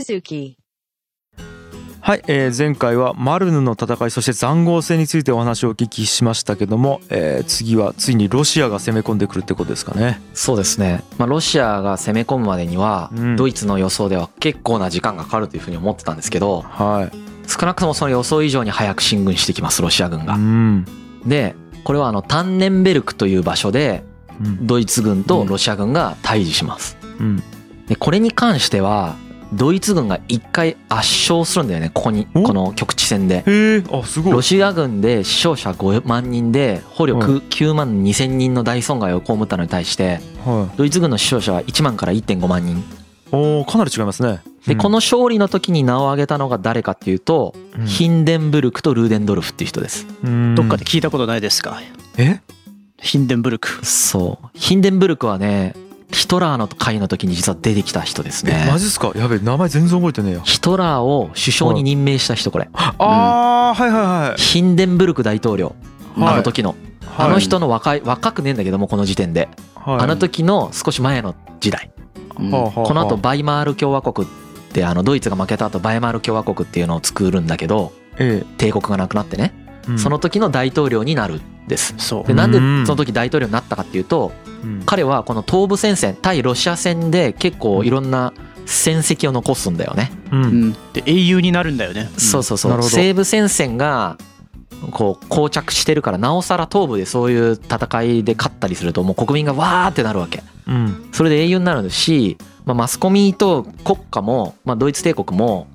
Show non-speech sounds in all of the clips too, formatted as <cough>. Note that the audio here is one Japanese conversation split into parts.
Suzuki. はい、えー前回はマルヌの戦いそして塹壕戦についてお話をお聞きしましたけども、えー次はついにロシアが攻め込んでくるってことですかね。そうですね、まあ、ロシアが攻め込むまでには、うんドイツの予想では結構な時間がかかるというふうに思ってたんですけどはい。少なくともその予想以上に早く進軍してきますロシア軍うが。ん。でこれはあのタンネンベルクという場所でうん。ドイツ軍とロシア軍が対峙します。うん。でこれに関してはドイツ軍が一回圧勝するんだよねここにお？この局地戦で。へえ、あすごい。ロシア軍で死傷者5万人で捕虜9万2千人の大損害を被ったのに対してはい。ドイツ軍の死傷者は1万から1.5万人。おおかなり違いますね。でこの勝利の時に名を挙げたのが誰かっていうとうん。ヒンデンブルクとルーデンドルフっていう人です。うん。どっかで聞いたことないですか？え？ヒンデンブルク。そう。ヒンデンブルクはねヒトラーの回の時に実は出てきた人ですえねマジっすか？やべえ名前全然覚えてねえよ。ヒトラーを首相に任命した人これ。ああはいはいはい。ヒンデンブルク大統領。はい。あの時の。あの人の若い若くねえんだけどもこの時点で。はい。あの時の少し前の時代。この後ヴァイマール共和国ってあのドイツが負けた後ヴァイマール共和国っていうのを作るんだけどえ。帝国がなくなってねその時の大統領になるんです。そう。でなんでうん。その時大統領になったかっていうとうん。彼はこの東部戦線対ロシア戦で結構いろんな戦績を残すんだよね、ううん。んで英雄になるんだよね。そうそうそう。なるほど。西部戦線がこう膠着してるからなおさら東部でそういう戦いで勝ったりするともう国民がわーってなるわけ。うん。それで英雄になるし、まあ、マスコミと国家も、まあ、ドイツ帝国も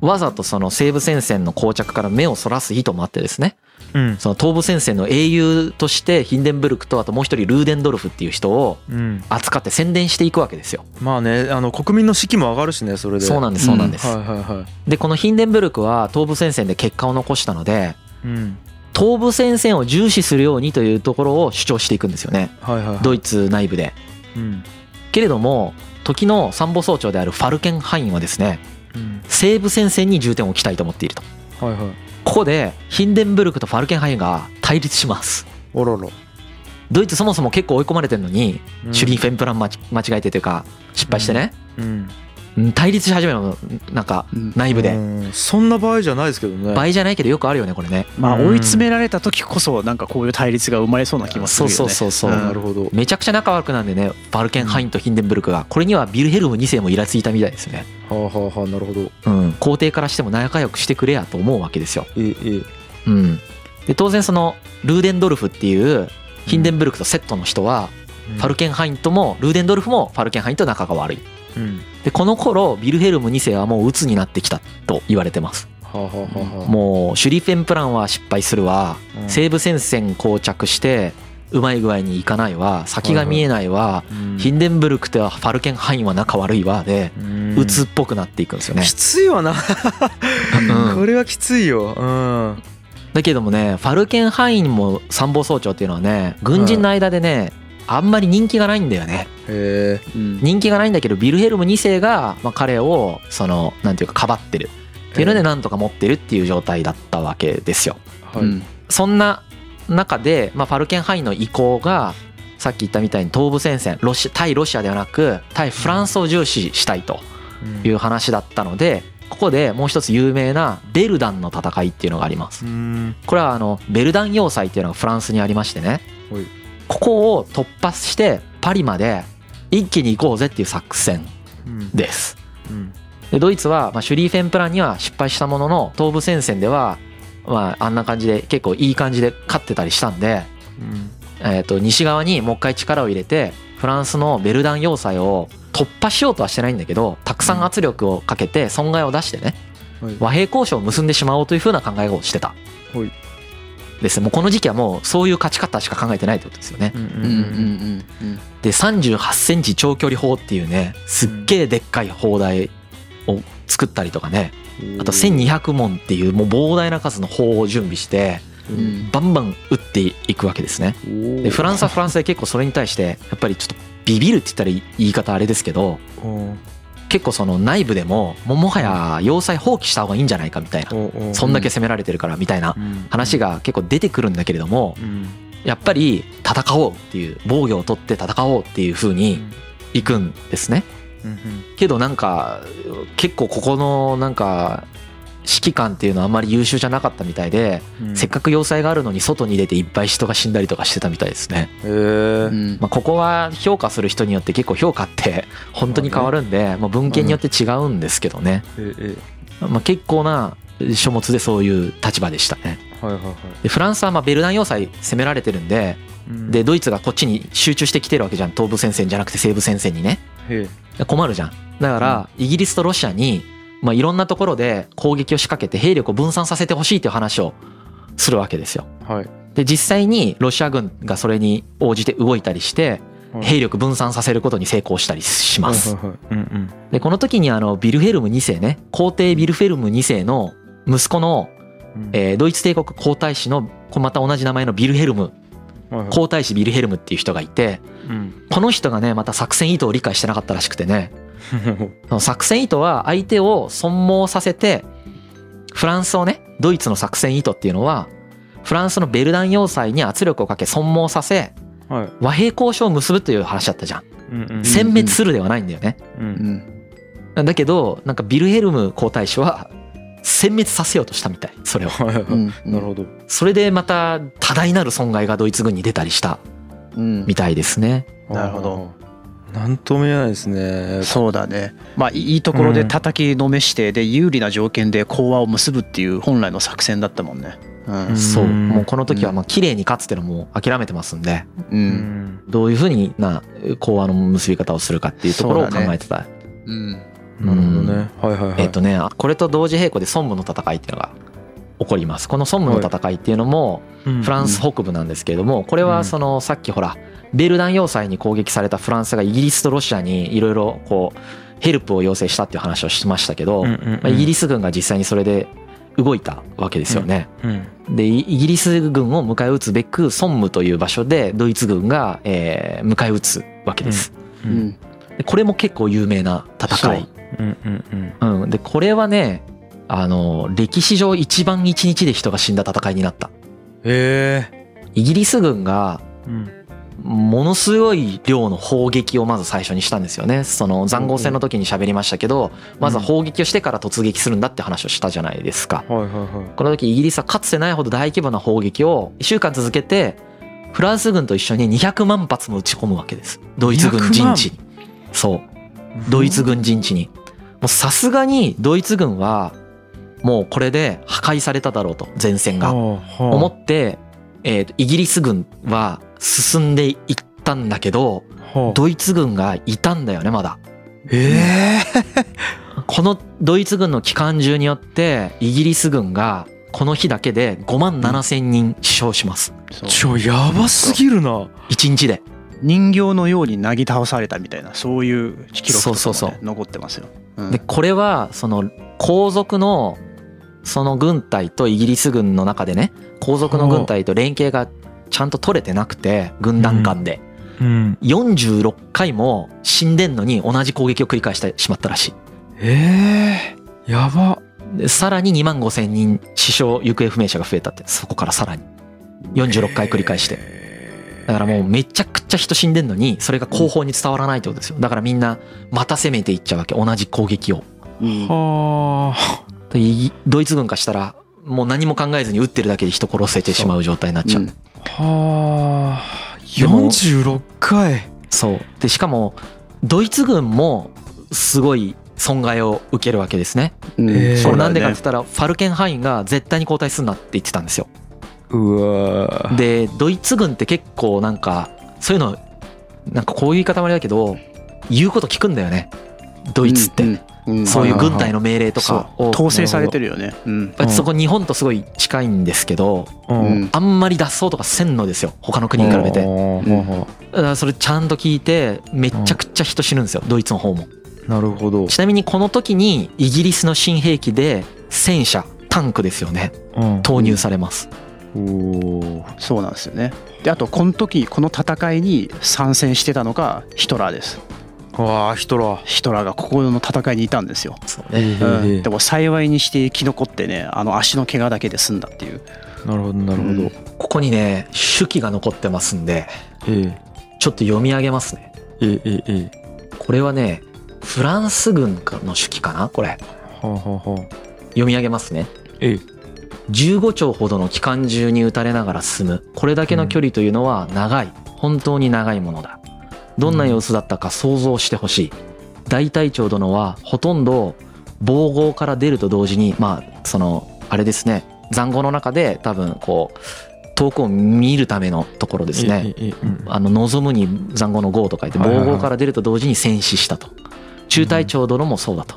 わざとその西部戦線の膠着から目をそらす意図もあってですねうんその東部戦線の英雄としてヒンデンブルクとあともう一人ルーデンドルフっていう人をうん扱って宣伝していくわけですよ。まあねあの国民の士気も上がるしねそれで。そうなんですそうなんです。はいはいはい。でこのヒンデンブルクは東部戦線で結果を残したのでうん東部戦線を重視するようにというところを主張していくんですよねはいはいはい。ドイツ内部で。うんけれども時の参謀総長であるファルケンハインはですねうん西部戦線に重点を置きたいと思っていると。はいはい。ここでヒンデンブルクとファルケンハインが対立します。おろろ。ドイツそもそも結構追い込まれてるのにうんシュリーフェンプラン間違えてというか失敗してねうん。うん対立し始めるのなんかうん。内部で。うんそんな場合じゃないですけどね。倍じゃないけどよくあるよねこれね。まあうん。追い詰められた時こそなんかこういう対立が生まれそうな気もするよね。そうそうそうそう。うんなるほど。めちゃくちゃ仲悪くなんでねバルケンハインとヒンデンブルクがこれにはビルヘルム2世もイラついたみたいですね。はあはあはあなるほど。うん。皇帝からしても仲良くしてくれやと思うわけですよ。えええうん。で当然そのルーデンドルフっていうヒンデンブルクとセットの人はえ。ファルケンハインともルーデンドルフもファルケンハインと仲が悪いうん。でこの頃ビルヘルム2世はもう鬱になってきたと言われてます。はあはあはあはあ。もうシュリフェンプランは失敗するわ。うん。西部戦線膠着してうまい具合にいかないわ。先が見えないわ。うん。ヒンデンブルクとファルケンハインは仲悪いわ。でうん。鬱っぽくなっていくんですよね。きついわな。うん。これはきついよ。うん。だけどもねファルケンハインも参謀総長っていうのはね軍人の間でねあんまり人気がないんだよねへえ。うん。人気がないんだけどビルヘルム2世がまあ彼をそのなんていうかかばってる。っていうのでなんとか持ってるっていう状態だったわけですよ。はい。うん。そんな中で、まあ、ファルケンハインの意向がさっき言ったみたいに東部戦線ロシ対ロシアではなく対フランスを重視したいという話だったのでここでもう一つ有名なベルダンの戦いっていうのがあります。うん。これはあのベルダン要塞っていうのがフランスにありましてね。はい。ここを突破してパリまで一気に行こうぜっていう作戦うん。ですうん。でドイツは、まあ、シュリーフェンプランには失敗したものの東部戦線では、まあ、あんな感じで結構いい感じで勝ってたりしたんで、うん。えー、と西側にもう一回力を入れてフランスのベルダン要塞を突破しようとはしてないんだけどたくさん圧力をかけて損害を出してねはい和平交渉を結んでしまおうというふうな考えをしてたはいですね。もうこの時期はもうそういう勝ち方しか考えてないってことですよね。で38センチ長距離砲っていうねすっげえでっかい砲台を作ったりとかね。あと1200門っていうもう膨大な数の砲を準備してうん。バンバン撃っていくわけですね。おでフランスはフランスで結構それに対してやっぱりちょっとビビるって言ったら言い方あれですけどお結構その内部でももはや要塞放棄した方がいいんじゃないかみたいなおそんだけ攻められてるからみたいな話が結構出てくるんだけれどもうん。やっぱり戦おうっていう防御を取って戦おうっていう風に行くんですね。うん。けどなんか結構ここのなんか指揮官っていうのはあんまり優秀じゃなかったみたいで、うん。せっかく要塞があるのに外に出ていっぱい人が死んだりとかしてたみたいですね。まあ、ここは評価する人によって結構評価って本当に変わるんで、まあ、文献によって違うんですけどね、ええ。まあ、結構な書物でそういう立場でしたね。はいはいはい。でフランスはまあベルダン要塞攻められてるんでうん。でドイツがこっちに集中してきてるわけじゃん。東部戦線じゃなくて西部戦線にね。へえ困るじゃん。だからイギリスとロシアにまあいろんなところで攻撃を仕掛けて兵力を分散させてほしいっていう話をするわけですよ。はい。で実際にロシア軍がそれに応じて動いたりしてはい。兵力分散させることに成功したりします。はいはいはい。うんうん。でこの時にあのビルヘルム2世ね皇帝ビルヘルム2世の息子の、うん。えードイツ帝国皇太子のまた同じ名前のビルヘルム。皇太子ビルヘルムっていう人がいてうん。この人がねまた作戦意図を理解してなかったらしくてねその作戦意図は相手を損耗させてフランスをねドイツの作戦意図っていうのはフランスのベルダン要塞に圧力をかけ損耗させはい。和平交渉を結ぶという話だったじゃん。うんうん殲滅するではないんだよね。ううん。んだけどなんかビルヘルム皇太子は殲滅させようとしたみたいそれを。うんなるほど。それでまた多大なる損害がドイツ軍に出たりしたうん。みたいですね。なるほどなんとも言えないですね。そうだね。まあいいところで叩きのめしてで有利な条件で講和を結ぶっていう本来の作戦だったもんね。うん。うん。そう。もうこの時はまあ綺麗に勝つっていうのも諦めてますんでううん。んどういうふうにな講和の結び方をするかっていうところを考えてた、うん。なるほどね。はいはいはい。えっ、とねこれと同時並行でソンムの戦いっていうのが起こります。このソンムの戦いっていうのもうん。フランス北部なんですけれどもこれはそのさっきほらベルダン要塞に攻撃されたフランスがイギリスとロシアにいろいろこうヘルプを要請したっていう話をしましたけど、うんまうん。あ、イギリス軍が実際にそれで動いたわけですよね。うんでイイギリス軍を迎え撃つべくソンムという場所でドイツ軍が、えー迎え撃つわけです。ううん。んでこれも結構有名な戦い。う。んうんうん。うん、でこれはねあの歴史上一番一日で人が死んだ戦いになった。へえイギリス軍がうんものすごい量の砲撃をまず最初にしたんですよね。その塹壕戦の時に喋りましたけどまずは砲撃をしてから突撃するんだって話をしたじゃないですか。この時イギリスはかつてないほど大規模な砲撃を1週間続けてフランス軍と一緒に200万発も撃ち込むわけです。ドイツ軍陣地に。そう。ドイツ軍陣地に。もうさすがにドイツ軍はもうこれで破壊されただろうと前線が。思思って、えーとイギリス軍は進んでいったんだけどドイツ軍がいたんだよねまだ。え <laughs> このドイツ軍の機関銃によってイギリス軍がこの日だけで5万7千人死傷します。ちょやばすぎるな。1日で。人形のようになぎ倒されたみたいなそういう記録とかも、残ってますよ。うん。でこれはその後続のその軍隊とイギリス軍の中でね後続の軍隊と連携がちゃんと取れてなくて軍団間でうん。46回も死んでんのに同じ攻撃を繰り返してしまったらしい。ええやば。でさらに2万5千人死傷行方不明者が増えたってそこからさらに。46回繰り返して。だからもうめちゃくちゃ人死んでんのにそれが後方に伝わらないってことですよ。だからみんなまた攻めていっちゃうわけ。同じ攻撃を。うん。はあドイツ軍からしたらもう何も考えずに撃ってるだけで人殺せてしまう状態になっちゃう。う。ん。はあ。でも46回。そう。でしかもドイツ軍もすごい損害を受けるわけですね。うん。えー。これなんでかって言ったらファルケンハインが絶対に交代するなって言ってたんですよ。うわでドイツ軍って結構なんかそういうのなんかこういう言い方もあれだけど言うこと聞くんだよね。ドイツって、うんうんそういう軍隊の命令とかを統制されてるよね。うん。やっぱりそこ日本とすごい近いんですけどううん。あんまり脱走とかせんのですよ。他の国に比べて。てだからそれちゃんと聞いてめっちゃくちゃ人死ぬんですよ。ドイツの方も。なるほど。ちなみにこの時にイギリスの新兵器で戦車タンクですよね。投入されます。おおそうなんですよね。であとこの時この戦いに参戦してたのがヒトラーです。わあヒトラー。ヒトラーがここの戦いにいたんですよ。そうね。うん、でも幸いにして生き残ってねあの足の怪我だけで済んだっていう。なるほどなるほど。うん。ここにね手記が残ってますんでえちょっと読み上げますね。えええええこれはねフランス軍の手記かなこれ。ほうほうほう読み上げますね。ええ。15丁ほどの機関銃に撃たれながら進む。これだけの距離というのは長い。本当に長いものだどんな様子だったか想像してほしい。大隊長殿はほとんど防壕から出ると同時にまあそのあれですね。塹壕の中で多分こう遠くを見るためのところですね。あの望むに塹壕の壕と書いて防壕から出ると同時に戦死したと。中隊長殿もそうだと。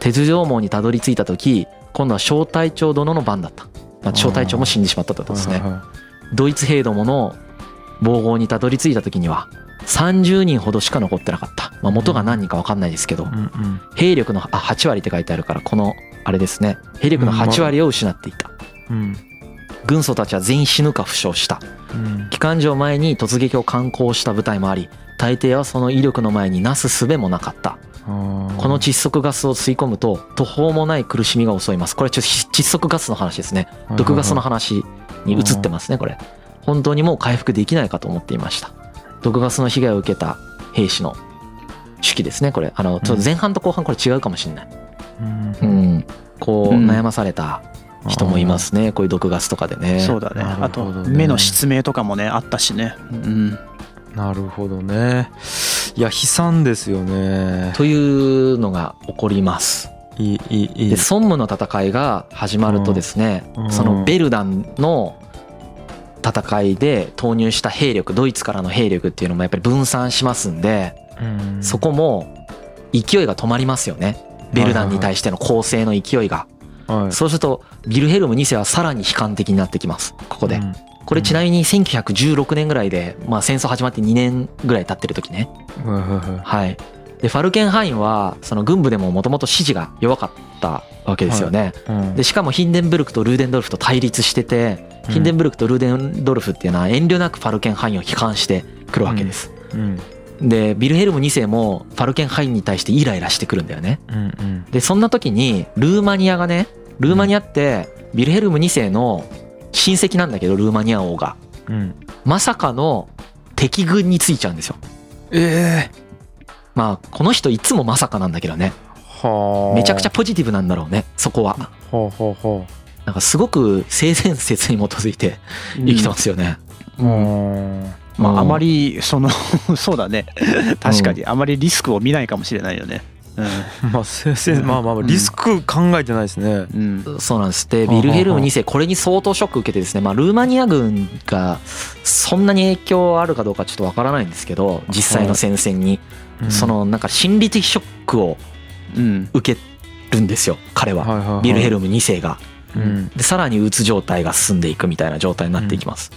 鉄条網にたどり着いた時今度は小隊長殿の番だった、まあ、小隊長も死んでしまったとですね。ドイツ兵どもの防壕にたどり着いた時には30人ほどしか残ってなかった、まあ、元が何人か分かんないですけど。うんうん。兵力のあ8割って書いてあるからこのあれですね。兵力の8割を失っていた。うん。軍曹たちは全員死ぬか負傷した。うん。機関銃を前に突撃を敢行した部隊もあり大抵はその威力の前になす術もなかった。この窒息ガスを吸い込むと途方もない苦しみが襲います。これちょっと窒息ガスの話ですね。毒ガスの話に移ってますねこれ。本当にもう回復できないかと思っていました毒ガスの被害を受けた兵士の手記ですねこれ。あのちょっと前半と後半これ違うかもしれない。うん。うん。こううん。悩まされた人もいますねこういう毒ガスとかでね。そうだね。なるあと目の失明とかもねあったしね。うん。なるほどね。いや悲惨ですよね。というのが起こります。いいいいでソンムの戦いが始まるとですねうん。そのベルダンの戦いで投入した兵力ドイツからの兵力っていうのもやっぱり分散しますんでうん。そこも勢いが止まりますよね。ベルダンに対しての攻勢の勢いが。はいそうするとビルヘルム2世はさらに悲観的になってきます。ここで。うん。これちなみに1916年ぐらいでまあ戦争始まって2年ぐらい経ってる時ね。はいでファルケンハインはその軍部でももともと支持が弱かったわけですよね。うん。でしかもヒンデンブルクとルーデンドルフと対立しててうん。ヒンデンブルクとルーデンドルフっていうのは遠慮なくファルケンハインを批判してくるわけです。うん。でビルヘルム2世もファルケンハインに対してイライラしてくるんだよね。でそんな時にルーマニアがねルーマニアってビルヘルム2世の親戚なんだけどルーマニア王が。うん。まさかの敵軍についちゃうんですよ。ええまあこの人いつもまさかなんだけどね。はあ。めちゃくちゃポジティブなんだろうねそこは。ほうほうほなんかすごく性善説に基づいて生きてますよね。うう。んまああまりりその <laughs> そうだね。確かに。あまりリスクを見ないかもしれないよねまあ先生まあまあまあリスク考えてないですね。うん。うんそうなんです。でビルヘルム2世これに相当ショック受けてですねまあルーマニア軍がそんなに影響あるかどうかちょっとわからないんですけど実際の戦線に。うん。そのなんか心理的ショックをうん。受けるんですよ彼は。はいはいはい。ビルヘルム2世が。うん。でさらにうつ状態が進んでいくみたいな状態になっていきます。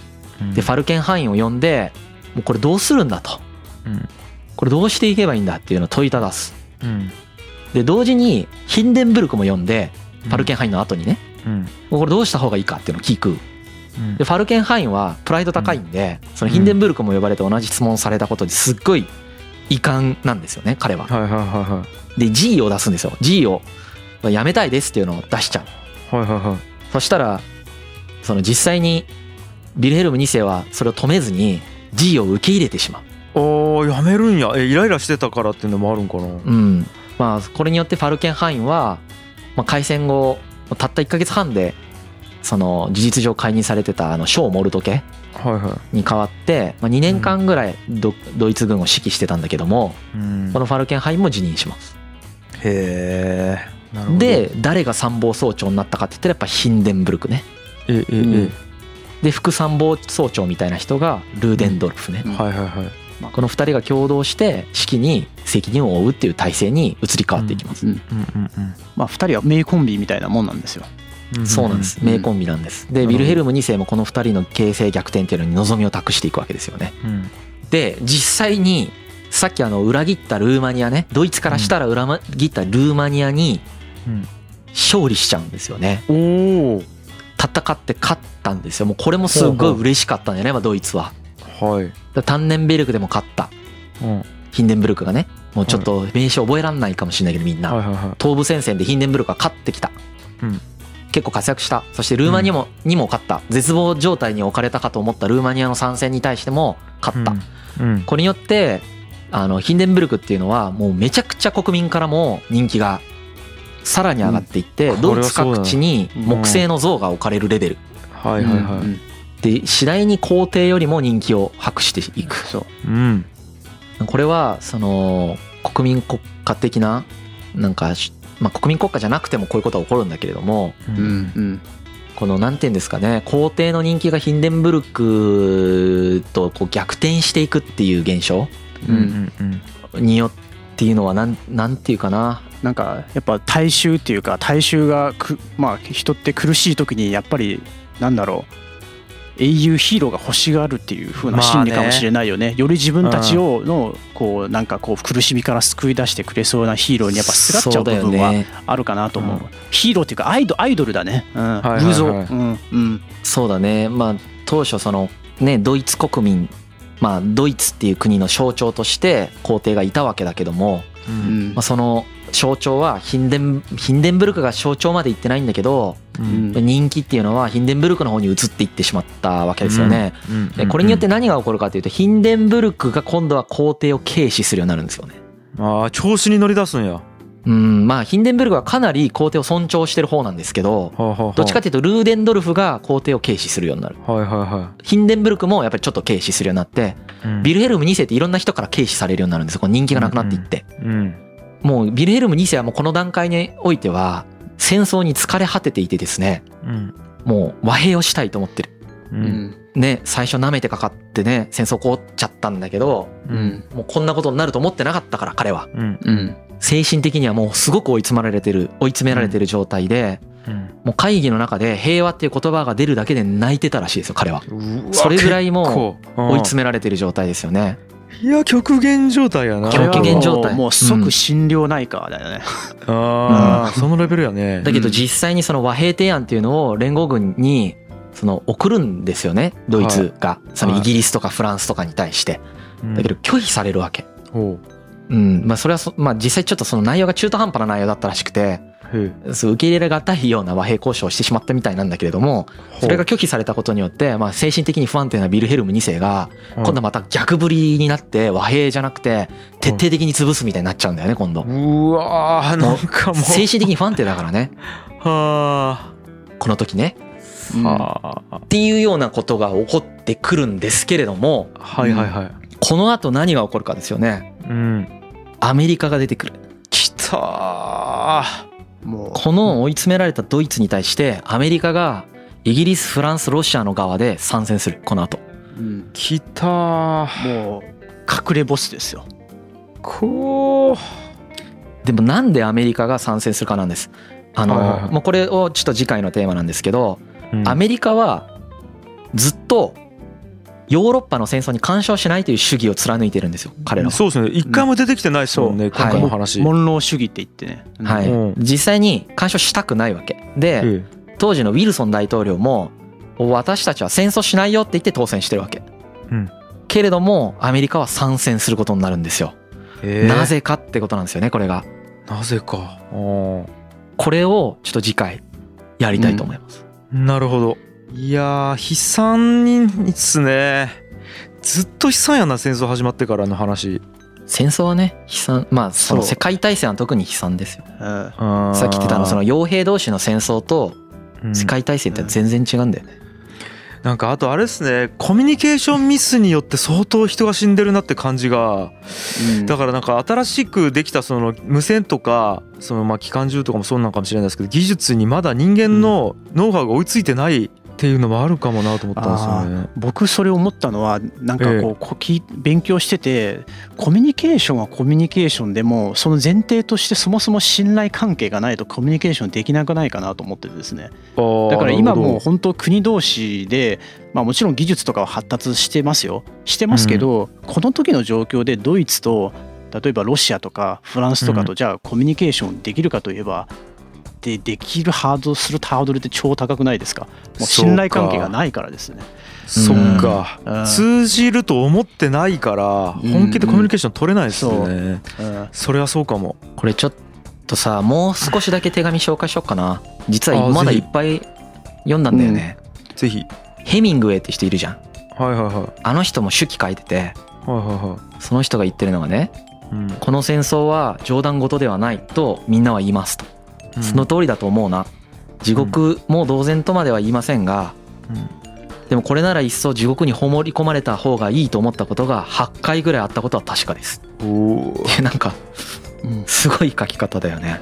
でファルケンハインを呼んでもうこれどうするんだと。うん。これどうしていけばいいんだっていうのを問いただすうん。で同時にヒンデンブルクも呼んでファルケンハインの後にね。うん。これどうした方がいいかっていうのを聞く。うん。でファルケンハインはプライド高いんでそのヒンデンブルクも呼ばれて同じ質問されたことですっごい遺憾なんですよね彼は。はいはいはで G を出すんですよ。G をやめたいですっていうのを出しちゃう。いはいはいはい。はいそしたらその実際にビルヘルム2世はそれを止めずに G を受け入れてしまう。おーやめるんや。えイライラしてたからっていうのもあるんかな。うん。まあ、これによってファルケンハインは、まあ、開戦後たった1ヶ月半でその事実上解任されてたあのショー・モルト家はいはい。に代わって、まあ、2年間ぐらいドドイツ軍を指揮してたんだけどもうん。このファルケンハインも辞任します。へえなるほど。で誰が参謀総長になったかって言ったらやっぱヒンデンブルクね。えええ。うん。で副参謀総長みたいな人がルーデンドルフね。うん。はいはいはいこの2人が共同して指揮に責任を負うっていう体制に移り変わっていきます。うんうんうんまあ2人は名コンビみたいなもんなんですようんそうなんです。うん名コンビなんです。で、なるほどビルヘルム2世もこの2人の形勢逆転っていうのに望みを託していくわけですよね。うんで、実際に、さっきあの裏切ったルーマニアね、ドイツからしたら裏切ったルーマニアにうん勝利しちゃうんですよね。おお戦って勝ったんですよ。もうこれもすごい嬉しかったんだよね、まあドイツは。はい。タンネンベルクでも勝った。うん。ヒンデンブルクがね、もうちょっと名称覚えらんないかもしれないけどみんな。はいはいはい。東部戦線でヒンデンブルクが勝ってきた。うん。結構活躍した。そしてルーマニアも、にも勝った。絶望状態に置かれたかと思ったルーマニアの参戦に対しても勝った。うん。これによってあのヒンデンブルクっていうのはもうめちゃくちゃ国民からも人気がさらに上がっていって、うん。ドイツ各地に木製の像が置かれるレベル。はいはいはい。うんで次第に皇帝よりも人気を博していく。そう。うん。これはその国民国家的ななんかしまあ国民国家じゃなくてもこういうことは起こるんだけれどもううんん。このなんて言うんですかね皇帝の人気がヒンデンブルクとこう逆転していくっていう現象うん。うん。うん。によっていうのはなんなんていうかな。なんかやっぱ大衆っていうか大衆がくまあ人って苦しい時にやっぱりなんだろう英雄ヒーローが欲しがるっていう風な心理かもしれないよね,、より自分たちをのこうなんかこう苦しみから救い出してくれそうなヒーローにやっぱすがっちゃう部分はあるかなと思う。うん。ヒーローっていうかアイドアイドルだね、うん。はいはいはい。偶像、うん。うん。そうだね。まあ当初そのねドイツ国民まあドイツっていう国の象徴として皇帝がいたわけだけども、ううんん。まあ、その象徴はヒンデンヒンデンブルクが象徴まで行ってないんだけどうん。人気っていうのはヒンデンブルクの方に移っていってしまったわけですよね。うん。でこれによって何が起こるかというとヒンデンブルクが今度は皇帝を軽視するようになるんですよね。ああ調子に乗り出すんや。はうん。まあヒンデンブルクはかなり皇帝を尊重してる方なんですけどどっちかというとルーデンドルフが皇帝を軽視するようになる。はいはいはヒンデンブルクもやっぱりちょっと軽視するようになっていうん。ビルヘルム2世っていろんな人から軽視されるようになるんですよ。こう人気がなくなっていって。うんもうビルヘルム2世はもうこの段階においては戦争に疲れ果てていてですねうん。もう和平をしたいと思ってる。ううん。んね最初舐めてかかってね戦争起こっちゃったんだけどううん。んもうこんなことになると思ってなかったから彼は。うん。うん。精神的にはもうすごく追い詰められてる追い詰められてる状態でうん。もう会議の中で平和っていう言葉が出るだけで泣いてたらしいですよ彼はそれぐらいもう追い詰められてる状態ですよねいや極限状態やな。極限状態。もうもう即心療内科だよね、ああそのレベルやね。だけど実際にその和平提案っていうのを連合軍にその送るんですよね。ドイツが。そのイギリスとかフランスとかに対して。うん。だけど拒否されるわけ。ほうん。まあそれはそまあ実際ちょっとその内容が中途半端な内容だったらしくてそう受け入れがたいような和平交渉をしてしまったみたいなんだけれどもそれが拒否されたことによってまあ精神的に不安定なビルヘルム2世が今度はまた逆振りになって和平じゃなくて徹底的に潰すみたいになっちゃうんだよね今度。うわーなんかもう。精神的に不安定だからね。はこの時ね。あはあ。っていうようなことが起こってくるんですけれどもはいはいはい。この後何が起こるかですよね。うん。アメリカが出てくる。きたこの追い詰められたドイツに対してアメリカがイギリスフランスロシアの側で参戦する。この後。うん。きたーもう。隠れボスですよ。こう。でもなんでアメリカが参戦するかなんです。あの、もうこれをちょっと次回のテーマなんですけど、うん。アメリカはずっとヨーロッパの戦争に干渉しないという主義を貫いてるんですよ彼らは。そうですね。一回も出てきてないですもんねそう今回の話。モンロー主義って言ってね、うんはい。うん実際に干渉したくないわけ。でえ当時のウィルソン大統領も私たちは戦争しないよって言って当選してるわけ、うん。けれどもアメリカは参戦することになるんですよ、えなぜかってことなんですよねこれが。なぜか。あこれをちょっと次回やりたいと思います、ーなるほどいやー悲惨にっすね。ずっと悲惨やな戦争始まってからの話。戦争はね悲惨。まあその世界大戦は特に悲惨ですよ。うん。さっき言ってたあのその傭兵同士の戦争とうん。世界大戦って全然違うんだよね、なんかあとあれですね。コミュニケーションミスによって相当人が死んでるなって感じが。うん。だからなんか新しくできたその無線とかそのまあ機関銃とかもそうなのかもしれないですけど技術にまだ人間のノウハウが追いついてないっていうのもあるかもなと思ったんですよね。僕それ思ったのはなんかええ。こうこき勉強しててコミュニケーションはコミュニケーションでもその前提としてそもそも信頼関係がないとコミュニケーションできなくないかなと思っててですね。だから今もう本当国同士でまあもちろん技術とかは発達してますよ。してますけど、この時の状況でドイツと例えばロシアとかフランスとかとじゃあコミュニケーションできるかといえばでできるハードルするハードルって超高くないですか？もう信頼関係がないからですね。そっか。うん。通じると思ってないからうん。本気でコミュニケーション取れないですよね。う。ん。それはそうかも。これちょっとさもう少しだけ手紙紹介しようかな。実はあまだいっぱい読んだんだよね、ぜひ。ヘミングウェイって人いるじゃん。はいはいはあの人も手記書いてて。はいはいはい。その人が言ってるのがねうん。この戦争は冗談事ではないとみんなは言いますと。うんその通りだと思うな。地獄も同然とまでは言いませんがでもこれなら一層地獄に葬り込まれた方がいいと思ったことが8回ぐらいあったことは確かです。うんお <laughs> なんかうん。すごい書き方だよね。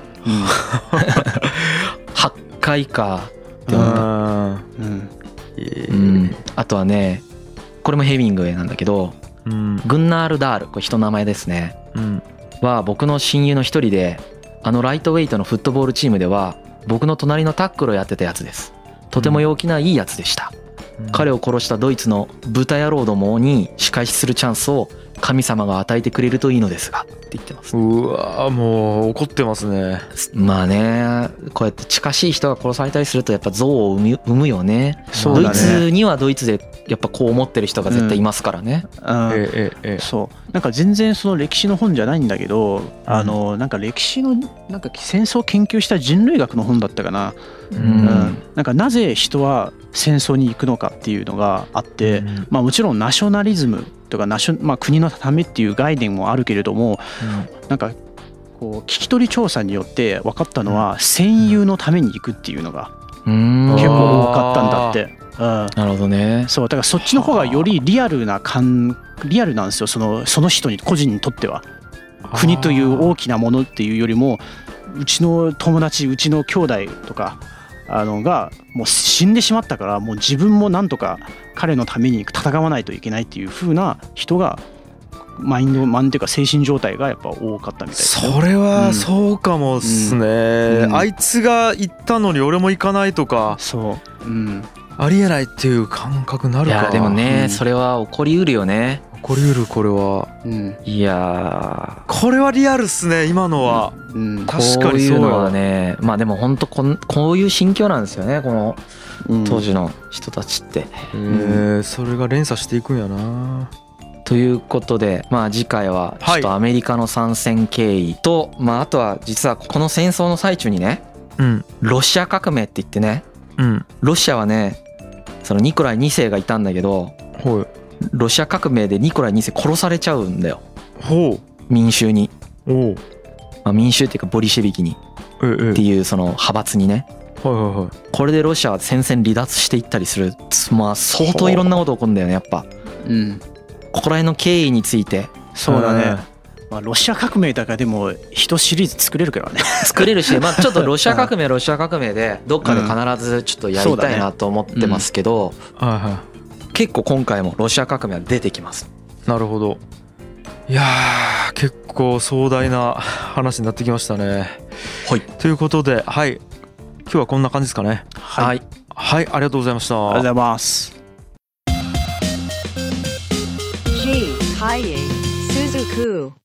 8回かって思った。ああとはねこれもヘミングウェイなんだけどうん。グンナール・ダールこれ人の名前ですね。うん。は僕の親友の一人であのライトウェイトのフットボールチームでは僕の隣のタックルをやってたやつです。とても陽気ないいやつでした。彼を殺したドイツの豚野郎どもに仕返しするチャンスを神様が与えてくれるといいのですがって言ってます。うわーもう怒ってますね。まあねこうやって近しい人が殺されたりするとやっぱ憎悪を生む生むよね。ドイそうだね。ツにはドイツでやっぱこう思ってる人が絶対いますからね、うん。ええええそう。なんか全然その歴史の本じゃないんだけど、あのなんか歴史のなんか戦争を研究した人類学の本だったかな、ううんん。なんかなぜ人は戦争に行くのかっていうのがあって、うん。まあ、もちろんナショナリズムとかナショ、まあ、国のためっていう概念もあるけれどもなんかこう聞き取り調査によって分かったのは戦友のために行くっていうのがうん。結構多かったんだって。うん。なるほどね。そうだからそっちの方がよりリアルな感リアルなんですよそのその人に個人にとっては。国という大きなものっていうよりもうちの友達うちの兄弟とかあのがもう死んでしまったからもう自分もなんとか彼のために戦わないといけないっていう風な人がマインドマンっていうか精神状態がやっぱ多かったみたいそれうんはそうかもっすね、うん。あいつが行ったのに俺も行かないとかそう。うん。ありえないっていう感覚にないるか。やでもね、うんそれは起こりうるよね。起こりうるこれは。うん。いやこれはリアルっすね今のは、うん。ー確かにそういのはねまあでも本当こんこういう心境なんですよねこのうん。当時の人たちって。えーそれが連鎖していくんやな。ということで、まあ、次回はちょっとアメリカの参戦経緯と、まあ、あとは実はこの戦争の最中にねうん。ロシア革命って言ってねうん。ロシアはねそのニコライ2世がいたんだけどほいロシア革命でニコライ2世殺されちゃうんだよ。ほ民衆に、うおう。まあ、民衆っていうかボリシェビキに。えええっていうその派閥にね。はいはいはい。これでロシアは戦線離脱していったりする。まあ相当いろんなこと起こるんだよねやっぱ。うん。ここら辺の経緯について。そうだね。まあロシア革命だからでも一シリーズ作れるからね。<laughs> 作れるし、まあ、ちょっとロシア革命ロシア革命でどっかで必ずちょっとやりたいなと思ってますけど、はいは結構今回もロシア革命は出てきます。いなるほど。いやー結構壮大な話になってきましたね。はい。ということではい。今日はこんな感じですかね。はい。い。はいありがとうございました。ありがとうございます。G. Kaye Suzuku.